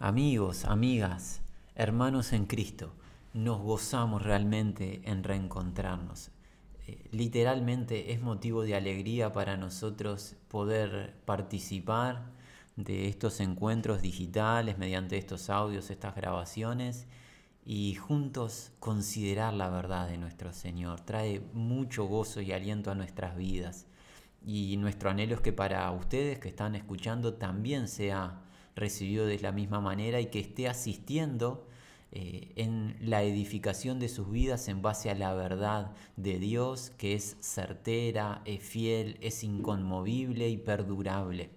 Amigos, amigas, hermanos en Cristo, nos gozamos realmente en reencontrarnos. Eh, literalmente es motivo de alegría para nosotros poder participar de estos encuentros digitales mediante estos audios, estas grabaciones y juntos considerar la verdad de nuestro Señor. Trae mucho gozo y aliento a nuestras vidas. Y nuestro anhelo es que para ustedes que están escuchando también sea recibido de la misma manera y que esté asistiendo eh, en la edificación de sus vidas en base a la verdad de Dios, que es certera, es fiel, es inconmovible y perdurable.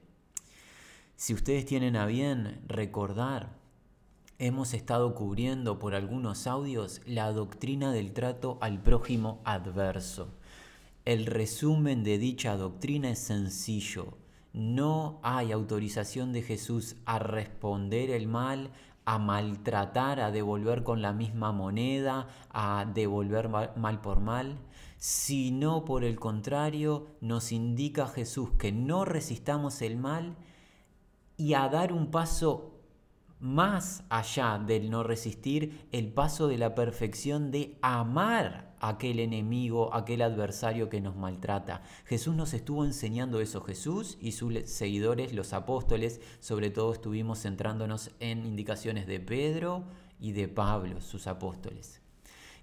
Si ustedes tienen a bien recordar, hemos estado cubriendo por algunos audios la doctrina del trato al prójimo adverso. El resumen de dicha doctrina es sencillo no hay autorización de Jesús a responder el mal, a maltratar, a devolver con la misma moneda, a devolver mal por mal, sino por el contrario nos indica Jesús que no resistamos el mal y a dar un paso más allá del no resistir, el paso de la perfección de amar aquel enemigo, aquel adversario que nos maltrata. Jesús nos estuvo enseñando eso. Jesús y sus seguidores, los apóstoles, sobre todo estuvimos centrándonos en indicaciones de Pedro y de Pablo, sus apóstoles.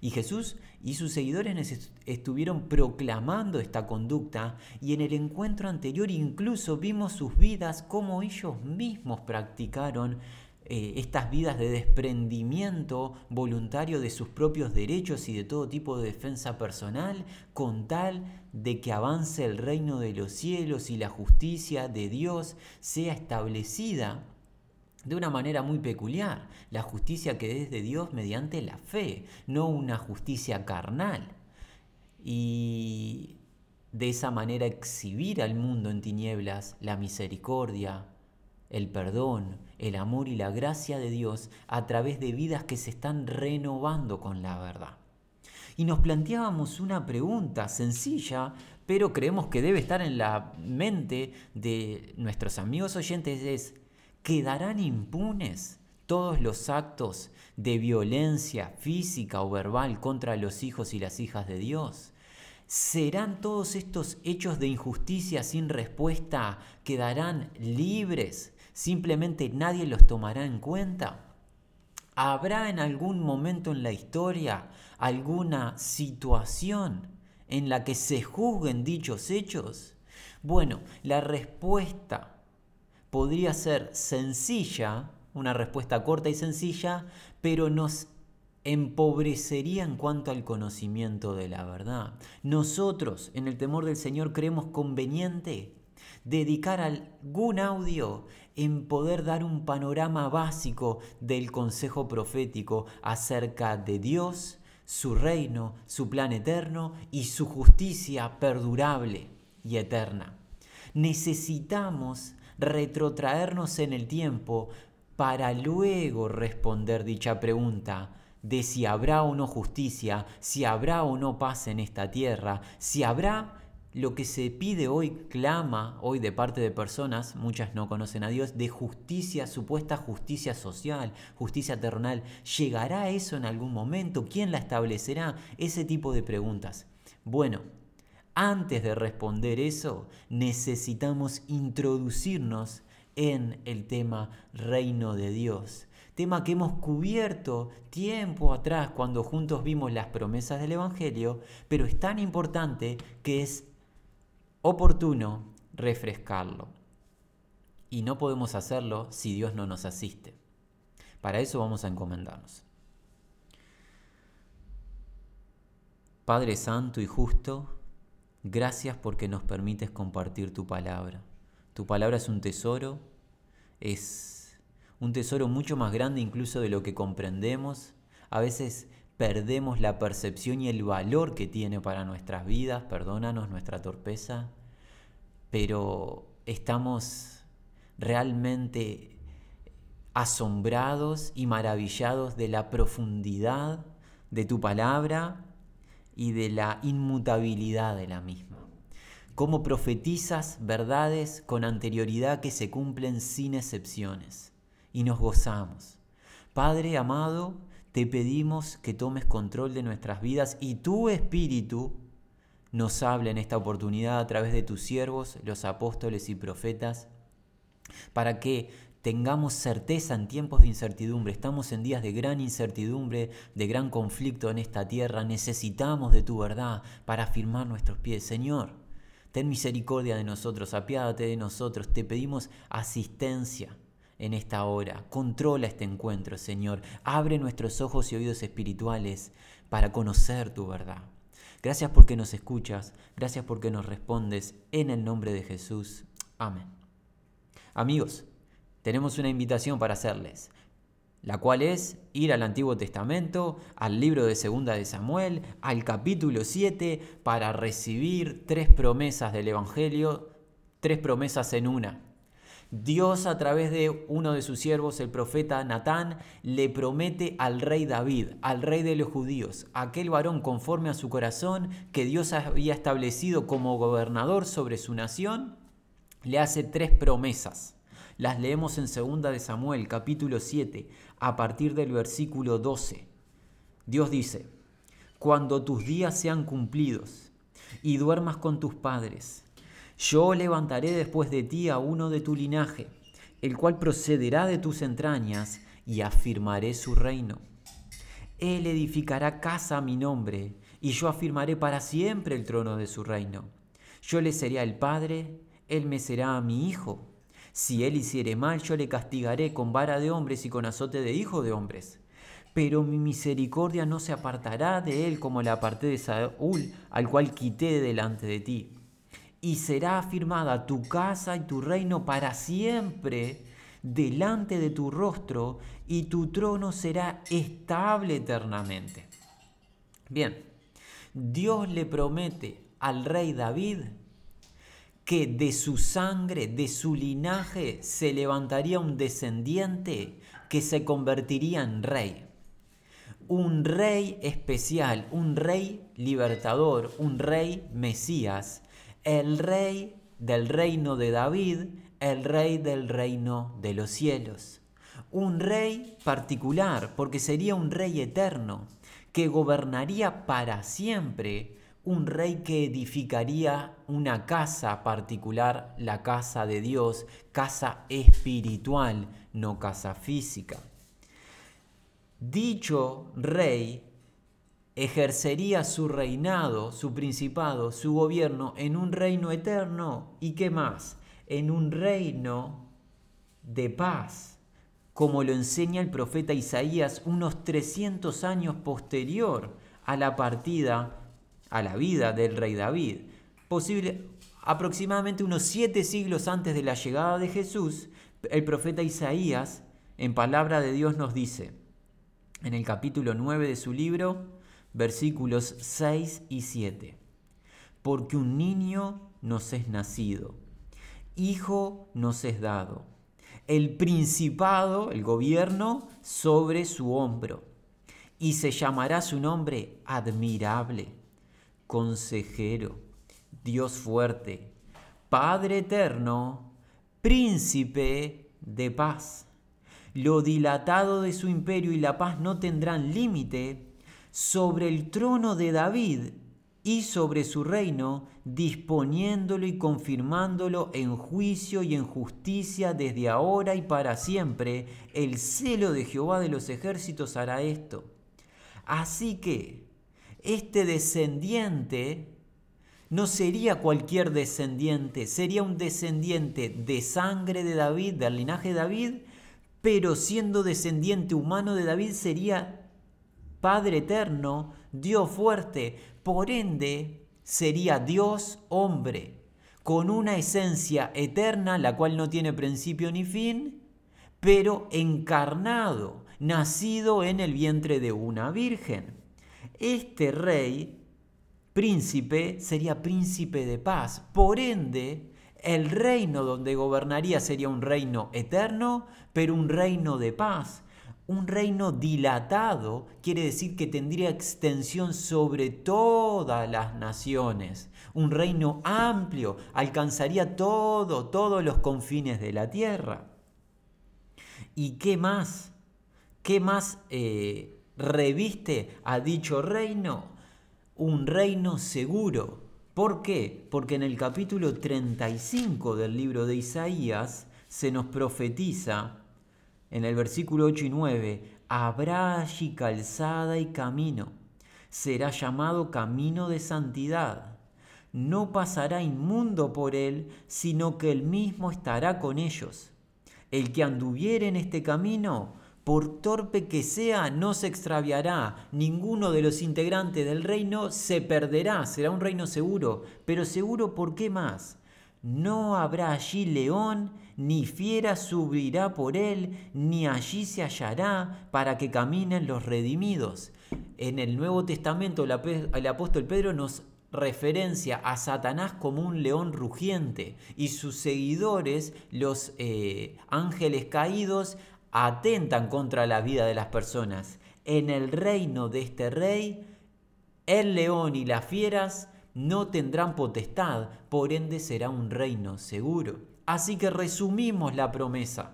Y Jesús y sus seguidores estuvieron proclamando esta conducta y en el encuentro anterior incluso vimos sus vidas como ellos mismos practicaron eh, estas vidas de desprendimiento voluntario de sus propios derechos y de todo tipo de defensa personal, con tal de que avance el reino de los cielos y la justicia de Dios sea establecida de una manera muy peculiar, la justicia que es de Dios mediante la fe, no una justicia carnal. Y de esa manera exhibir al mundo en tinieblas la misericordia, el perdón, el amor y la gracia de Dios a través de vidas que se están renovando con la verdad. Y nos planteábamos una pregunta sencilla, pero creemos que debe estar en la mente de nuestros amigos oyentes, es, ¿quedarán impunes todos los actos de violencia física o verbal contra los hijos y las hijas de Dios? ¿Serán todos estos hechos de injusticia sin respuesta, quedarán libres simplemente nadie los tomará en cuenta? ¿Habrá en algún momento en la historia alguna situación en la que se juzguen dichos hechos? Bueno, la respuesta podría ser sencilla, una respuesta corta y sencilla, pero nos empobrecería en cuanto al conocimiento de la verdad. Nosotros, en el temor del Señor, creemos conveniente dedicar algún audio en poder dar un panorama básico del consejo profético acerca de Dios, su reino, su plan eterno y su justicia perdurable y eterna. Necesitamos retrotraernos en el tiempo para luego responder dicha pregunta de si habrá o no justicia, si habrá o no paz en esta tierra, si habrá lo que se pide hoy, clama hoy de parte de personas, muchas no conocen a Dios, de justicia, supuesta justicia social, justicia eternal. ¿Llegará eso en algún momento? ¿Quién la establecerá? Ese tipo de preguntas. Bueno, antes de responder eso, necesitamos introducirnos en el tema reino de Dios. Tema que hemos cubierto tiempo atrás cuando juntos vimos las promesas del Evangelio, pero es tan importante que es oportuno refrescarlo. Y no podemos hacerlo si Dios no nos asiste. Para eso vamos a encomendarnos. Padre Santo y Justo, gracias porque nos permites compartir tu palabra. Tu palabra es un tesoro, es un tesoro mucho más grande incluso de lo que comprendemos. A veces perdemos la percepción y el valor que tiene para nuestras vidas, perdónanos nuestra torpeza, pero estamos realmente asombrados y maravillados de la profundidad de tu palabra y de la inmutabilidad de la misma. Cómo profetizas verdades con anterioridad que se cumplen sin excepciones. y nos gozamos. Padre amado, te pedimos que tomes control de nuestras vidas y tu Espíritu nos hable en esta oportunidad a través de tus siervos, los apóstoles y profetas, para que tengamos certeza en tiempos de incertidumbre. Estamos en días de gran incertidumbre, de gran conflicto en esta tierra. Necesitamos de tu verdad para afirmar nuestros pies. Señor, ten misericordia de nosotros, apiádate de nosotros. Te pedimos asistencia en esta hora. Controla este encuentro, Señor. Abre nuestros ojos y oídos espirituales para conocer tu verdad. Gracias porque nos escuchas, gracias porque nos respondes. En el nombre de Jesús. Amén. Amigos, tenemos una invitación para hacerles, la cual es ir al Antiguo Testamento, al libro de Segunda de Samuel, al capítulo 7, para recibir tres promesas del Evangelio, tres promesas en una. Dios a través de uno de sus siervos, el profeta Natán, le promete al rey David, al rey de los judíos, aquel varón conforme a su corazón que Dios había establecido como gobernador sobre su nación, le hace tres promesas. Las leemos en 2 de Samuel, capítulo 7, a partir del versículo 12. Dios dice, cuando tus días sean cumplidos y duermas con tus padres, yo levantaré después de ti a uno de tu linaje, el cual procederá de tus entrañas, y afirmaré su reino. Él edificará casa a mi nombre, y yo afirmaré para siempre el trono de su reino. Yo le seré el padre, él me será a mi hijo. Si él hiciere mal, yo le castigaré con vara de hombres y con azote de hijo de hombres. Pero mi misericordia no se apartará de él como la aparté de Saúl, al cual quité delante de ti y será afirmada tu casa y tu reino para siempre delante de tu rostro y tu trono será estable eternamente. Bien, Dios le promete al rey David que de su sangre, de su linaje, se levantaría un descendiente que se convertiría en rey. Un rey especial, un rey libertador, un rey Mesías, el rey del reino de David, el rey del reino de los cielos. Un rey particular, porque sería un rey eterno, que gobernaría para siempre, un rey que edificaría una casa particular, la casa de Dios, casa espiritual, no casa física. Dicho rey ejercería su reinado, su principado, su gobierno en un reino eterno y qué más, en un reino de paz, como lo enseña el profeta Isaías unos 300 años posterior a la partida, a la vida del rey David. Posible, aproximadamente unos siete siglos antes de la llegada de Jesús, el profeta Isaías, en palabra de Dios, nos dice, en el capítulo 9 de su libro, versículos 6 y 7. Porque un niño nos es nacido, hijo nos es dado, el principado, el gobierno, sobre su hombro, y se llamará su nombre admirable, consejero, Dios fuerte, Padre eterno, príncipe de paz. Lo dilatado de su imperio y la paz no tendrán límite sobre el trono de David y sobre su reino, disponiéndolo y confirmándolo en juicio y en justicia desde ahora y para siempre. El celo de Jehová de los ejércitos hará esto. Así que este descendiente no sería cualquier descendiente, sería un descendiente de sangre de David, del linaje de David, pero siendo descendiente humano de David sería Padre eterno, Dios fuerte, por ende sería Dios hombre, con una esencia eterna, la cual no tiene principio ni fin, pero encarnado, nacido en el vientre de una virgen. Este rey, príncipe, sería príncipe de paz. Por ende, el reino donde gobernaría sería un reino eterno, pero un reino de paz un reino dilatado quiere decir que tendría extensión sobre todas las naciones. Un reino amplio alcanzaría todo, todos los confines de la tierra. ¿Y qué más? ¿Qué más eh, reviste a dicho reino? Un reino seguro. ¿Por qué? Porque en el capítulo 35 del libro de Isaías se nos profetiza en el versículo 8 y 9, habrá allí calzada y camino, será llamado camino de santidad. No pasará inmundo por él, sino que él mismo estará con ellos. El que anduviere en este camino, por torpe que sea, no se extraviará. Ninguno de los integrantes del reino se perderá. Será un reino seguro. Pero seguro, ¿por qué más? No habrá allí león, ni fiera subirá por él, ni allí se hallará para que caminen los redimidos. En el Nuevo Testamento el apóstol Pedro nos referencia a Satanás como un león rugiente y sus seguidores, los eh, ángeles caídos, atentan contra la vida de las personas. En el reino de este rey, el león y las fieras no tendrán potestad, por ende será un reino seguro. Así que resumimos la promesa.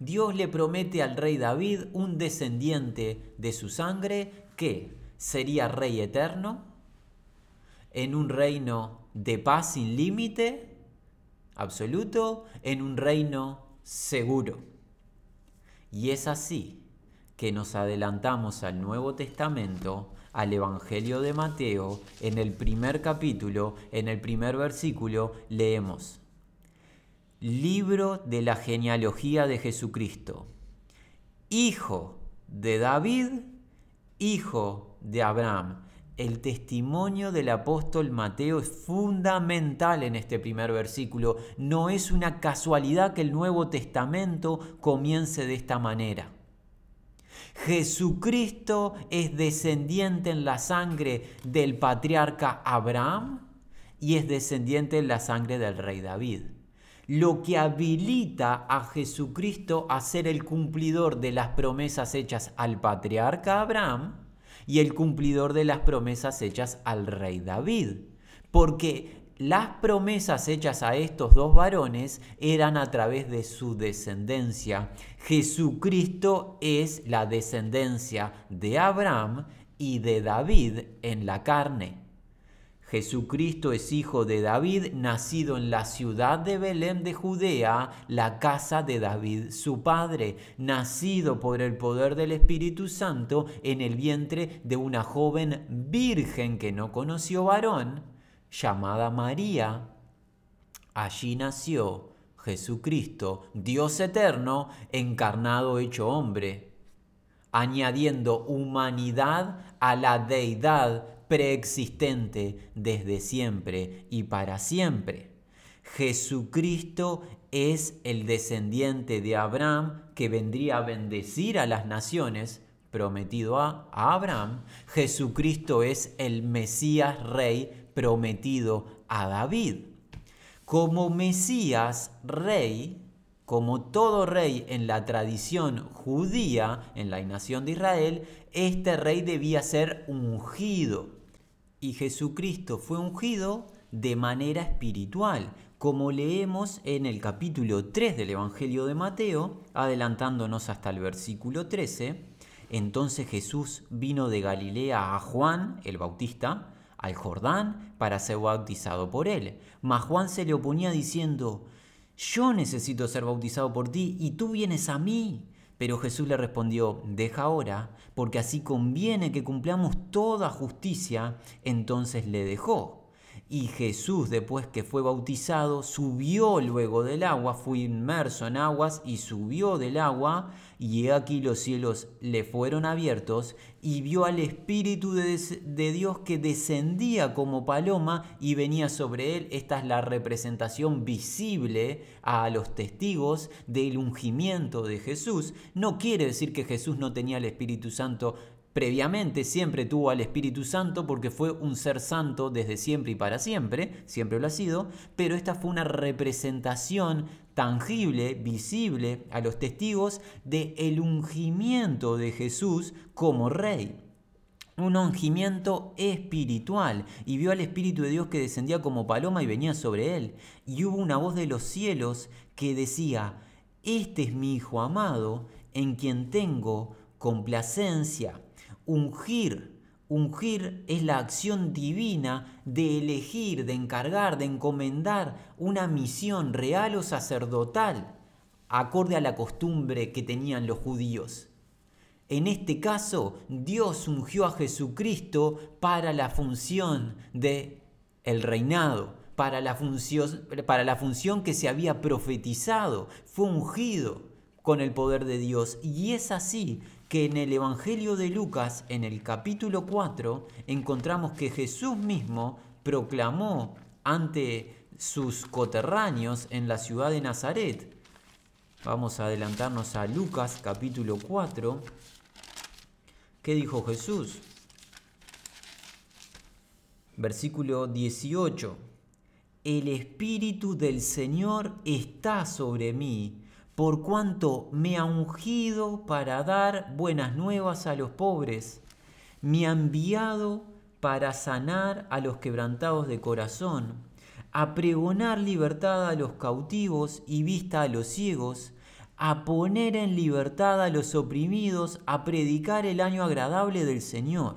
Dios le promete al rey David un descendiente de su sangre que sería rey eterno, en un reino de paz sin límite absoluto, en un reino seguro. Y es así que nos adelantamos al Nuevo Testamento, al Evangelio de Mateo, en el primer capítulo, en el primer versículo, leemos, Libro de la genealogía de Jesucristo, hijo de David, hijo de Abraham el testimonio del apóstol Mateo es fundamental en este primer versículo. No es una casualidad que el Nuevo Testamento comience de esta manera. Jesucristo es descendiente en la sangre del patriarca Abraham y es descendiente en la sangre del rey David. Lo que habilita a Jesucristo a ser el cumplidor de las promesas hechas al patriarca Abraham y el cumplidor de las promesas hechas al rey David. Porque las promesas hechas a estos dos varones eran a través de su descendencia. Jesucristo es la descendencia de Abraham y de David en la carne. Jesucristo es hijo de David, nacido en la ciudad de Belén de Judea, la casa de David su padre, nacido por el poder del Espíritu Santo en el vientre de una joven virgen que no conoció varón, llamada María. Allí nació Jesucristo, Dios eterno, encarnado hecho hombre, añadiendo humanidad a la deidad preexistente desde siempre y para siempre. Jesucristo es el descendiente de Abraham que vendría a bendecir a las naciones, prometido a, Abraham. Jesucristo es el Mesías rey prometido a David. Como Mesías rey, como todo rey en la tradición judía, en la nación de Israel, este rey debía ser ungido y Jesucristo fue ungido de manera espiritual, como leemos en el capítulo 3 del Evangelio de Mateo, adelantándonos hasta el versículo 13. Entonces Jesús vino de Galilea a Juan, el Bautista, al Jordán, para ser bautizado por él. Mas Juan se le oponía diciendo, yo necesito ser bautizado por ti y tú vienes a mí. Pero Jesús le respondió, deja ahora, porque así conviene que cumplamos toda justicia. Entonces le dejó. Y Jesús, después que fue bautizado, subió luego del agua, fue inmerso en aguas y subió del agua, y aquí los cielos le fueron abiertos, y vio al Espíritu de, de, Dios que descendía como paloma y venía sobre él. Esta es la representación visible a los testigos del ungimiento de Jesús. No quiere decir que Jesús no tenía el Espíritu Santo previamente siempre tuvo al Espíritu Santo porque fue un ser santo desde siempre y para siempre, siempre lo ha sido, pero esta fue una representación tangible, visible a los testigos de el ungimiento de Jesús como rey. Un ungimiento espiritual y vio al Espíritu de Dios que descendía como paloma y venía sobre él. Y hubo una voz de los cielos que decía, este es mi Hijo amado, en quien tengo complacencia. Ungir. Ungir es la acción divina de elegir, de encargar, de encomendar una misión real o sacerdotal, acorde a la costumbre que tenían los judíos. En este caso, Dios ungió a Jesucristo para la función de el reinado, para la función, para la función que se había profetizado, fue ungido con el poder de Dios. Y es así que en el Evangelio de Lucas, en el capítulo 4, encontramos que Jesús mismo proclamó ante sus coterráneos en la ciudad de Nazaret. Vamos a adelantarnos a Lucas capítulo 4. ¿Qué dijo Jesús? Versículo 18. El Espíritu del Señor está sobre mí por cuanto me ha ungido para dar buenas nuevas a los pobres, me ha enviado para sanar a los quebrantados de corazón, a pregonar libertad a los cautivos y vista a los ciegos, a poner en libertad a los oprimidos, a predicar el año agradable del Señor.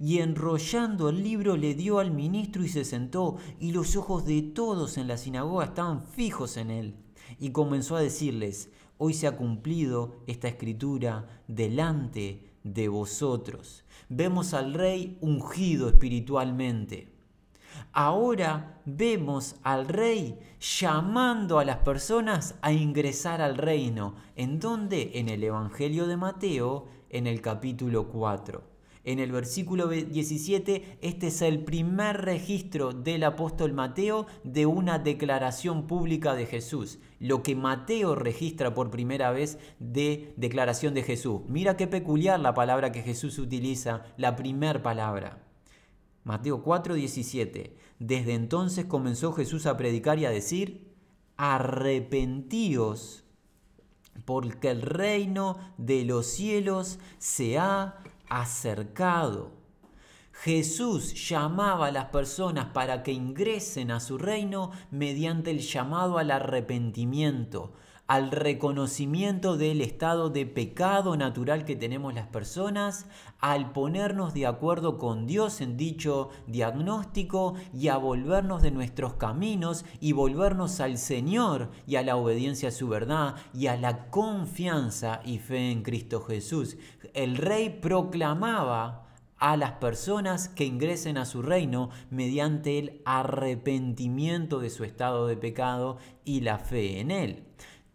Y enrollando el libro le dio al ministro y se sentó, y los ojos de todos en la sinagoga estaban fijos en él y comenzó a decirles, hoy se ha cumplido esta escritura delante de vosotros. Vemos al rey ungido espiritualmente. Ahora vemos al rey llamando a las personas a ingresar al reino. ¿En dónde? En el Evangelio de Mateo, en el capítulo 4 en el versículo 17, este es el primer registro del apóstol Mateo de una declaración pública de Jesús. Lo que Mateo registra por primera vez de declaración de Jesús. Mira qué peculiar la palabra que Jesús utiliza, la primer palabra. Mateo 4, 17. Desde entonces comenzó Jesús a predicar y a decir, arrepentíos, porque el reino de los cielos se ha acercado. Jesús llamaba a las personas para que ingresen a su reino mediante el llamado al arrepentimiento, al reconocimiento del estado de pecado natural que tenemos las personas, al ponernos de acuerdo con Dios en dicho diagnóstico y a volvernos de nuestros caminos y volvernos al Señor y a la obediencia a su verdad y a la confianza y fe en Cristo Jesús. El rey proclamaba a las personas que ingresen a su reino mediante el arrepentimiento de su estado de pecado y la fe en él.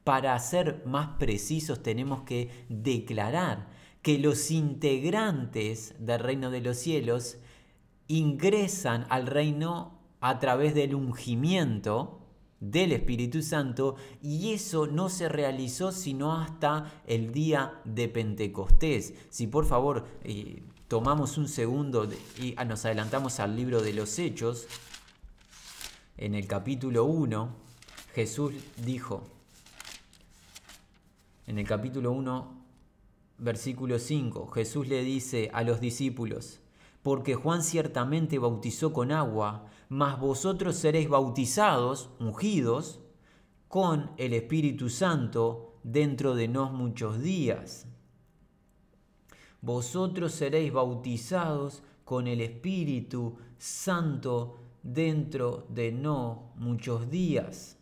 Para ser más precisos tenemos que declarar que los integrantes del reino de los cielos ingresan al reino a través del ungimiento, del Espíritu Santo y eso no se realizó sino hasta el día de Pentecostés. Si por favor eh, tomamos un segundo y ah, nos adelantamos al libro de los Hechos, en el capítulo 1, Jesús dijo, en el capítulo 1, versículo 5, Jesús le dice a los discípulos, porque Juan ciertamente bautizó con agua, mas vosotros seréis bautizados, ungidos, con el Espíritu Santo dentro de no muchos días. Vosotros seréis bautizados con el Espíritu Santo dentro de no muchos días.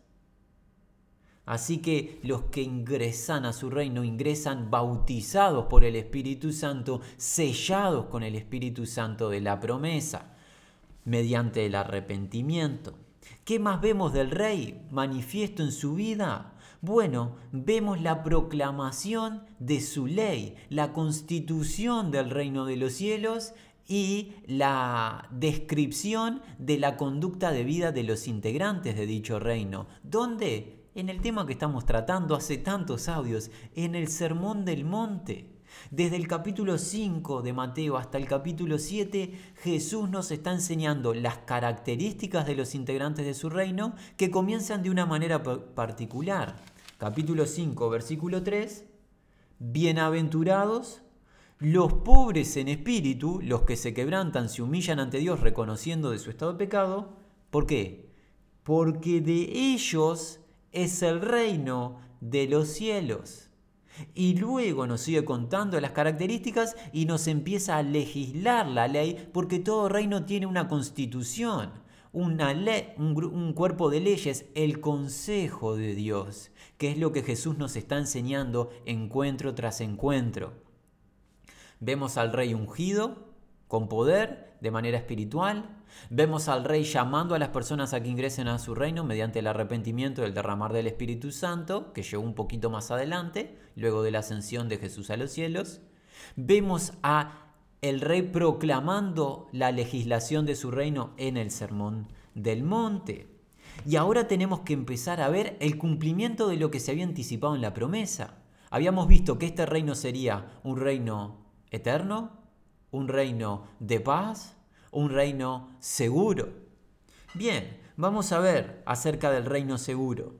Así que los que ingresan a su reino ingresan bautizados por el Espíritu Santo, sellados con el Espíritu Santo de la promesa, mediante el arrepentimiento. ¿Qué más vemos del rey manifiesto en su vida? Bueno, vemos la proclamación de su ley, la constitución del reino de los cielos y la descripción de la conducta de vida de los integrantes de dicho reino. ¿Dónde? en el tema que estamos tratando hace tantos audios, en el Sermón del Monte. Desde el capítulo 5 de Mateo hasta el capítulo 7, Jesús nos está enseñando las características de los integrantes de su reino que comienzan de una manera particular. Capítulo 5, versículo 3, bienaventurados los pobres en espíritu, los que se quebrantan, se humillan ante Dios reconociendo de su estado de pecado. ¿Por qué? Porque de ellos es el reino de los cielos. Y luego nos sigue contando las características y nos empieza a legislar la ley porque todo reino tiene una constitución, una un, un, cuerpo de leyes, el consejo de Dios, que es lo que Jesús nos está enseñando encuentro tras encuentro. Vemos al rey ungido con poder de manera espiritual, Vemos al rey llamando a las personas a que ingresen a su reino mediante el arrepentimiento y el derramar del Espíritu Santo, que llegó un poquito más adelante, luego de la ascensión de Jesús a los cielos. Vemos a el rey proclamando la legislación de su reino en el sermón del monte. Y ahora tenemos que empezar a ver el cumplimiento de lo que se había anticipado en la promesa. Habíamos visto que este reino sería un reino eterno, un reino de paz, un reino seguro. Bien, vamos a ver acerca del reino seguro.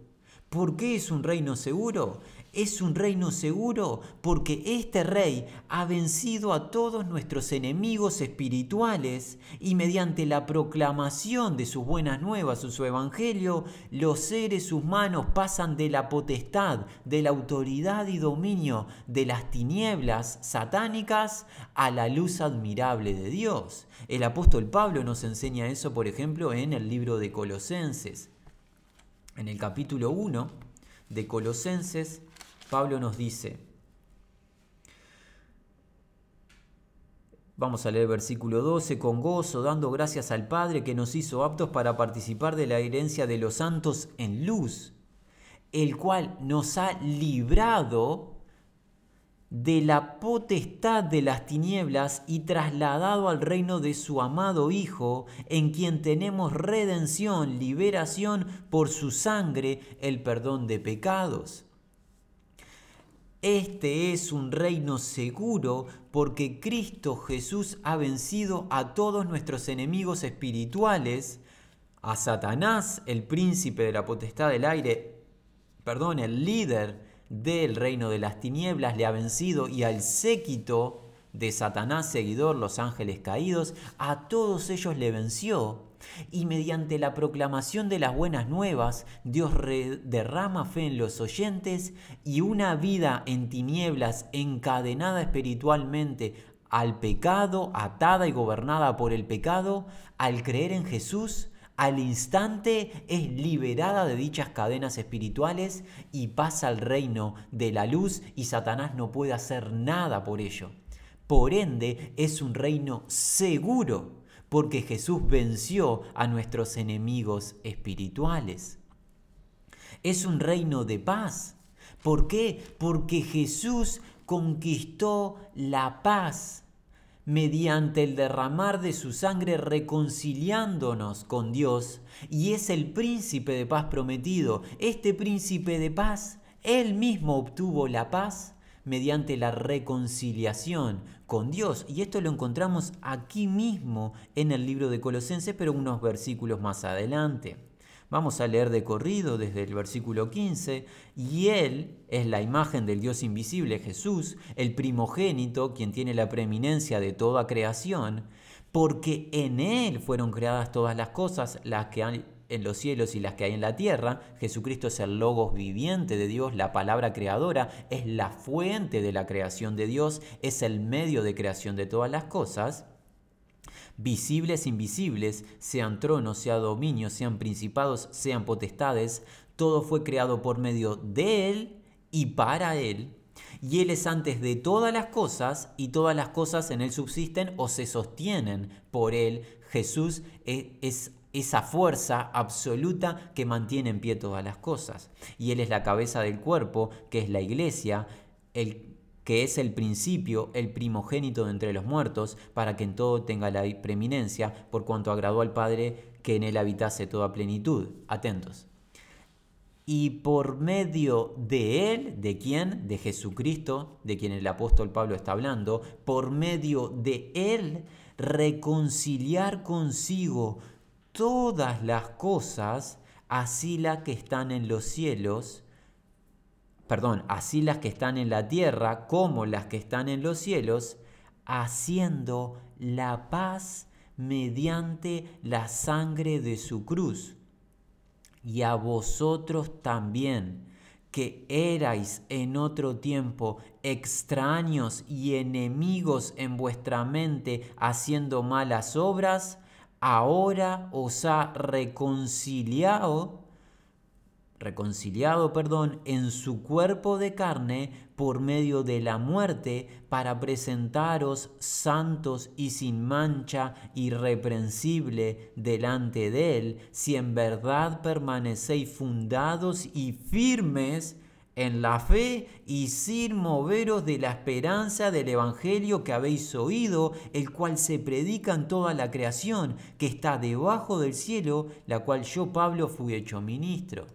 ¿Por qué es un reino seguro? Es un reino seguro porque este rey ha vencido a todos nuestros enemigos espirituales y mediante la proclamación de sus buenas nuevas o su evangelio, los seres humanos pasan de la potestad, de la autoridad y dominio de las tinieblas satánicas a la luz admirable de Dios. El apóstol Pablo nos enseña eso, por ejemplo, en el libro de Colosenses. En el capítulo 1 de Colosenses, Pablo nos dice, Vamos a leer versículo 12, con gozo, dando gracias al Padre que nos hizo aptos para participar de la herencia de los santos en luz, el cual nos ha librado de la potestad de las tinieblas y trasladado al reino de su amado Hijo, en quien tenemos redención, liberación por su sangre, el perdón de pecados este es un reino seguro porque Cristo Jesús ha vencido a todos nuestros enemigos espirituales, a Satanás, el príncipe de la potestad del aire, perdón, el líder del reino de las tinieblas, le ha vencido y al séquito de Satanás, seguidor, los ángeles caídos, a todos ellos le venció y mediante la proclamación de las buenas nuevas, Dios derrama fe en los oyentes y una vida en tinieblas encadenada espiritualmente al pecado, atada y gobernada por el pecado, al creer en Jesús, al instante es liberada de dichas cadenas espirituales y pasa al reino de la luz y Satanás no puede hacer nada por ello. Por ende, es un reino seguro porque Jesús venció a nuestros enemigos espirituales. Es un reino de paz. ¿Por qué? Porque Jesús conquistó la paz mediante el derramar de su sangre reconciliándonos con Dios y es el príncipe de paz prometido. Este príncipe de paz, él mismo obtuvo la paz mediante la reconciliación con Dios. Y esto lo encontramos aquí mismo en el libro de Colosenses, pero unos versículos más adelante. Vamos a leer de corrido desde el versículo 15, y Él es la imagen del Dios invisible, Jesús, el primogénito, quien tiene la preeminencia de toda creación, porque en Él fueron creadas todas las cosas, las que han en los cielos y las que hay en la tierra. Jesucristo es el logos viviente de Dios, la palabra creadora, es la fuente de la creación de Dios, es el medio de creación de todas las cosas. Visibles, invisibles, sean tronos, sean dominios, sean principados, sean potestades, todo fue creado por medio de Él y para Él. Y Él es antes de todas las cosas y todas las cosas en Él subsisten o se sostienen por Él. Jesús e, es, esa fuerza absoluta que mantiene en pie todas las cosas. Y Él es la cabeza del cuerpo, que es la iglesia, el que es el principio, el primogénito de entre los muertos, para que en todo tenga la preeminencia, por cuanto agradó al Padre que en él habitase toda plenitud. Atentos. Y por medio de él, ¿de quién? De Jesucristo, de quien el apóstol Pablo está hablando, por medio de él reconciliar consigo todas las cosas, así las que están en los cielos, perdón, así las que están en la tierra como las que están en los cielos, haciendo la paz mediante la sangre de su cruz. Y a vosotros también, que erais en otro tiempo extraños y enemigos en vuestra mente haciendo malas obras, ahora os ha reconciliado reconciliado, perdón, en su cuerpo de carne por medio de la muerte para presentaros santos y sin mancha, irreprensible delante de él, si en verdad permanecéis fundados y firmes en la fe y sin moveros de la esperanza del Evangelio que habéis oído, el cual se predica en toda la creación, que está debajo del cielo, la cual yo, Pablo, fui hecho ministro.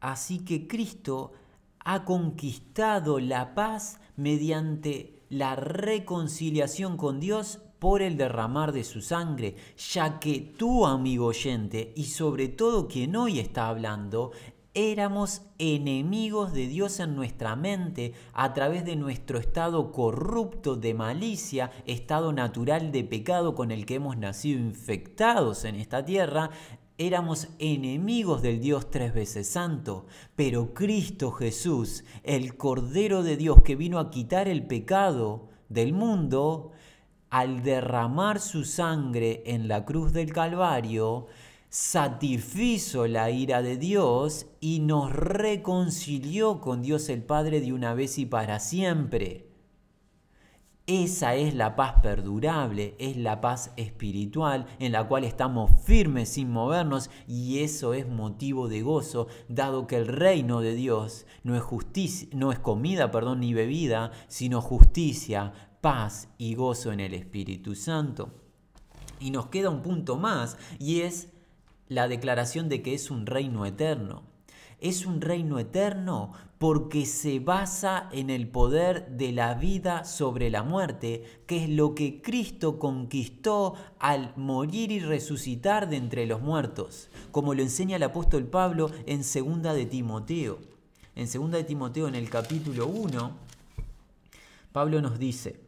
Así que Cristo ha conquistado la paz mediante la reconciliación con Dios por el derramar de su sangre, ya que tú, amigo oyente, y sobre todo quien hoy está hablando, éramos enemigos de Dios en nuestra mente a través de nuestro estado corrupto de malicia, estado natural de pecado con el que hemos nacido infectados en esta tierra, Éramos enemigos del Dios tres veces santo, pero Cristo Jesús, el Cordero de Dios que vino a quitar el pecado del mundo, al derramar su sangre en la cruz del Calvario, satisfizo la ira de Dios y nos reconcilió con Dios el Padre de una vez y para siempre. Esa es la paz perdurable, es la paz espiritual en la cual estamos firmes sin movernos y eso es motivo de gozo, dado que el reino de Dios no es justicia, no es comida, perdón, ni bebida, sino justicia, paz y gozo en el Espíritu Santo. Y nos queda un punto más y es la declaración de que es un reino eterno es un reino eterno porque se basa en el poder de la vida sobre la muerte, que es lo que Cristo conquistó al morir y resucitar de entre los muertos, como lo enseña el apóstol Pablo en 2 de Timoteo. En 2 de Timoteo en el capítulo 1, Pablo nos dice,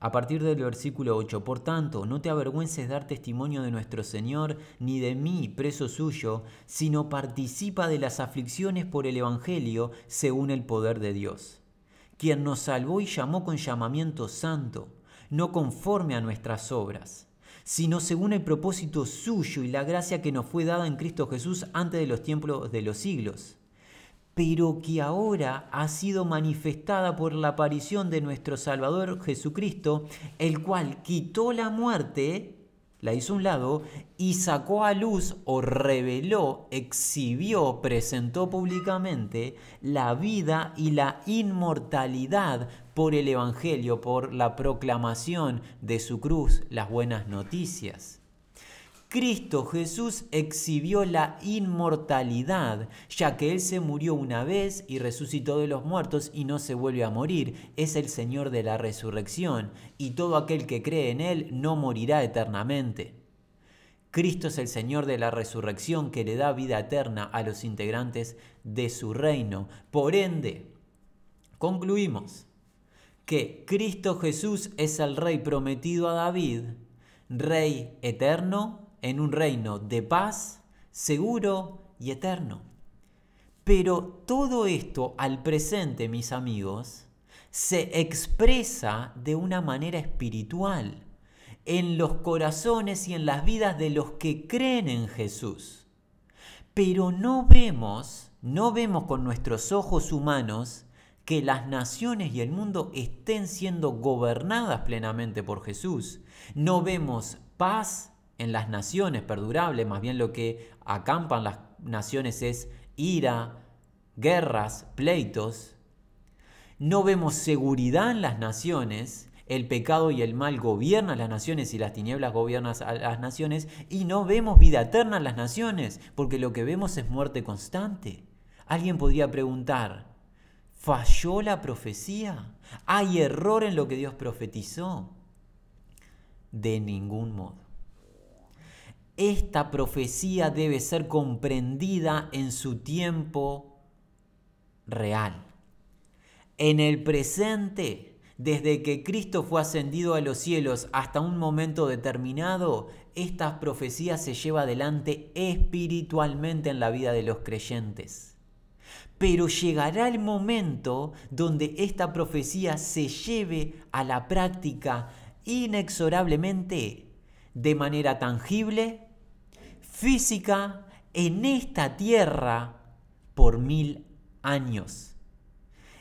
a partir del versículo 8, por tanto, no te avergüences dar testimonio de nuestro Señor, ni de mí, preso suyo, sino participa de las aflicciones por el Evangelio según el poder de Dios, quien nos salvó y llamó con llamamiento santo, no conforme a nuestras obras, sino según el propósito suyo y la gracia que nos fue dada en Cristo Jesús antes de los tiempos de los siglos pero que ahora ha sido manifestada por la aparición de nuestro Salvador Jesucristo, el cual quitó la muerte, la hizo un lado, y sacó a luz o reveló, exhibió, presentó públicamente la vida y la inmortalidad por el Evangelio, por la proclamación de su cruz, las buenas noticias. Cristo Jesús exhibió la inmortalidad, ya que Él se murió una vez y resucitó de los muertos y no se vuelve a morir. Es el Señor de la resurrección y todo aquel que cree en Él no morirá eternamente. Cristo es el Señor de la resurrección que le da vida eterna a los integrantes de su reino. Por ende, concluimos que Cristo Jesús es el Rey prometido a David, Rey eterno, en un reino de paz, seguro y eterno. Pero todo esto al presente, mis amigos, se expresa de una manera espiritual en los corazones y en las vidas de los que creen en Jesús. Pero no vemos, no vemos con nuestros ojos humanos que las naciones y el mundo estén siendo gobernadas plenamente por Jesús. No vemos paz en las naciones perdurable, más bien lo que acampan las naciones es ira, guerras, pleitos. No vemos seguridad en las naciones, el pecado y el mal gobiernan las naciones y las tinieblas gobiernan a las naciones, y no vemos vida eterna en las naciones, porque lo que vemos es muerte constante. Alguien podría preguntar, ¿falló la profecía? ¿Hay error en lo que Dios profetizó? De ningún modo. Esta profecía debe ser comprendida en su tiempo real. En el presente, desde que Cristo fue ascendido a los cielos hasta un momento determinado, esta profecía se lleva adelante espiritualmente en la vida de los creyentes. pero llegará el momento donde esta profecía se lleve a la práctica inexorablemente, de manera tangible, física, en esta tierra por mil años.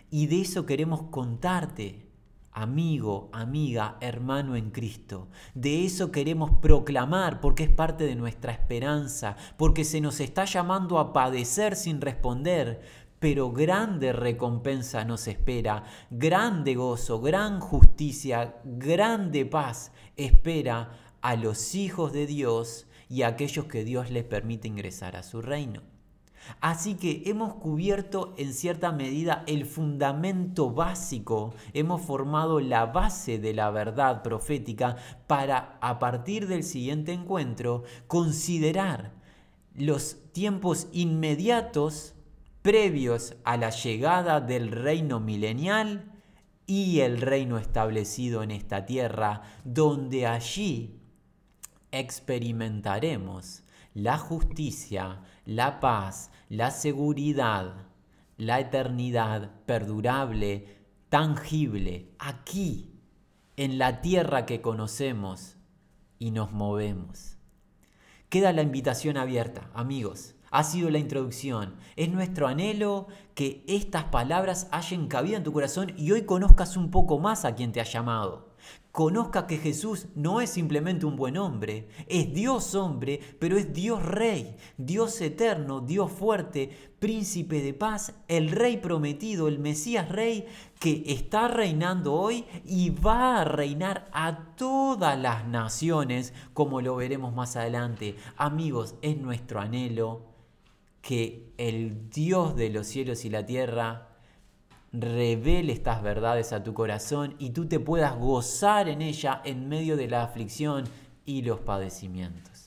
Y de eso queremos contarte amigo, amiga, hermano en Cristo. De eso queremos proclamar porque es parte de nuestra esperanza, porque se nos está llamando a padecer sin responder, pero grande recompensa nos espera, grande gozo, gran justicia, grande paz espera a los hijos de Dios y aquellos que Dios les permite ingresar a su reino. Así que hemos cubierto en cierta medida el fundamento básico, hemos formado la base de la verdad profética para a partir del siguiente encuentro considerar los tiempos inmediatos previos a la llegada del reino milenial y el reino establecido en esta tierra, donde allí experimentaremos la justicia, la paz, la seguridad, la eternidad perdurable, tangible, aquí, en la tierra que conocemos y nos movemos. Queda la invitación abierta, amigos. Ha sido la introducción. Es nuestro anhelo que estas palabras hayan cabida en tu corazón y hoy conozcas un poco más a quien te ha llamado conozca que Jesús no es simplemente un buen hombre, es Dios hombre, pero es Dios rey, Dios eterno, Dios fuerte, príncipe de paz, el rey prometido, el Mesías rey que está reinando hoy y va a reinar a todas las naciones, como lo veremos más adelante. Amigos, es nuestro anhelo que el Dios de los cielos y la tierra revele estas verdades a tu corazón y tú te puedas gozar en ella en medio de la aflicción y los padecimientos.